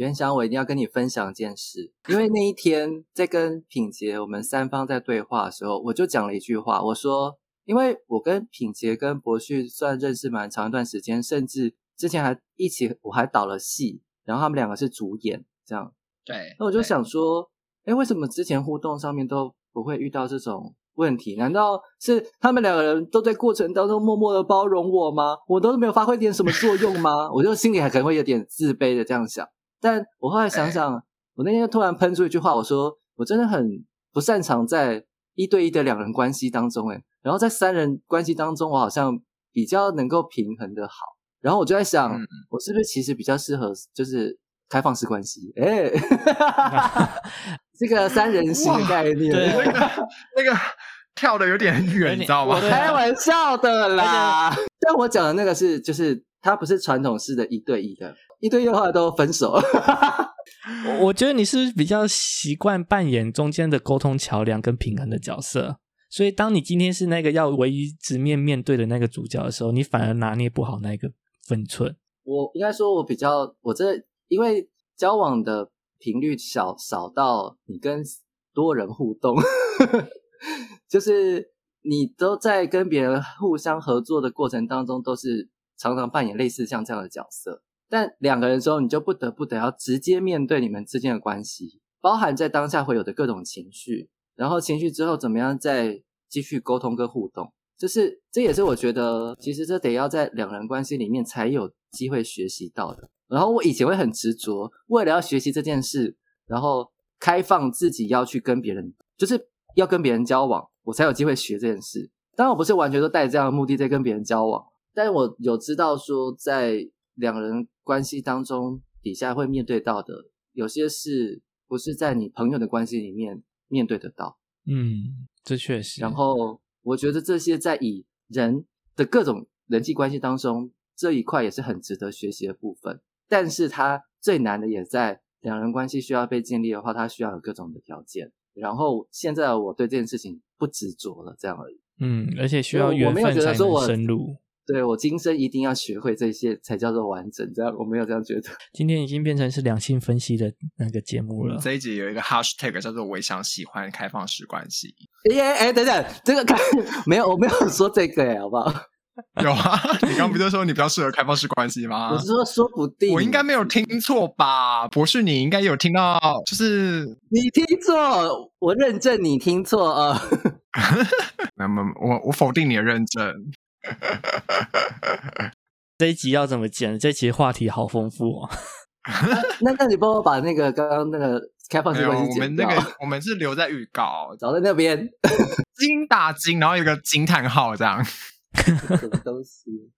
袁翔，我一定要跟你分享一件事，因为那一天在跟品杰我们三方在对话的时候，我就讲了一句话，我说，因为我跟品杰跟博旭算认识蛮长一段时间，甚至之前还一起，我还导了戏，然后他们两个是主演，这样，对，那我就想说，哎，为什么之前互动上面都不会遇到这种问题？难道是他们两个人都在过程当中默默的包容我吗？我都没有发挥点什么作用吗？我就心里还可能会有点自卑的这样想。但我后来想想，我那天突然喷出一句话，我说我真的很不擅长在一对一的两人关系当中，哎，然后在三人关系当中，我好像比较能够平衡的好。然后我就在想，我是不是其实比较适合就是开放式关系？哎，这个三人行的概念，那个那个跳的有点远，你知道吗？开玩笑的啦。但我讲的那个是，就是它不是传统式的一对一的。一堆的话都分手，我我觉得你是比较习惯扮演中间的沟通桥梁跟平衡的角色，所以当你今天是那个要唯一直面面对的那个主角的时候，你反而拿捏不好那个分寸。我应该说，我比较我这因为交往的频率少少到你跟多人互动，就是你都在跟别人互相合作的过程当中，都是常常扮演类似像这样的角色。但两个人之后，你就不得不得要直接面对你们之间的关系，包含在当下会有的各种情绪，然后情绪之后怎么样再继续沟通跟互动，就是这也是我觉得其实这得要在两人关系里面才有机会学习到的。然后我以前会很执着，为了要学习这件事，然后开放自己要去跟别人，就是要跟别人交往，我才有机会学这件事。当然我不是完全都带着这样的目的在跟别人交往，但是我有知道说在两人。关系当中底下会面对到的，有些事不是在你朋友的关系里面面对得到。嗯，这确实。然后我觉得这些在以人的各种人际关系当中这一块也是很值得学习的部分。但是它最难的也在两人关系需要被建立的话，它需要有各种的条件。然后现在我对这件事情不执着了，这样而已。嗯，而且需要缘分才能深入。对我今生一定要学会这些，才叫做完整。这样我没有这样觉得。今天已经变成是两性分析的那个节目了。这一集有一个 hashtag 叫做“我想喜欢开放式关系”。耶，哎，等等，这个 没有，我没有说这个，哎，好不好？有啊，你刚不就说你比较适合开放式关系吗？我是说，说不定我应该没有听错吧？博士，你应该有听到，就是你听错，我认证你听错啊。那么，我我否定你的认证。这一集要怎么剪？这一集话题好丰富哦。那那你帮我把那个刚刚那个开放式关系剪掉。我们那个我们是留在预告，找在那边 金打金，然后有个惊叹号这样。什么东西？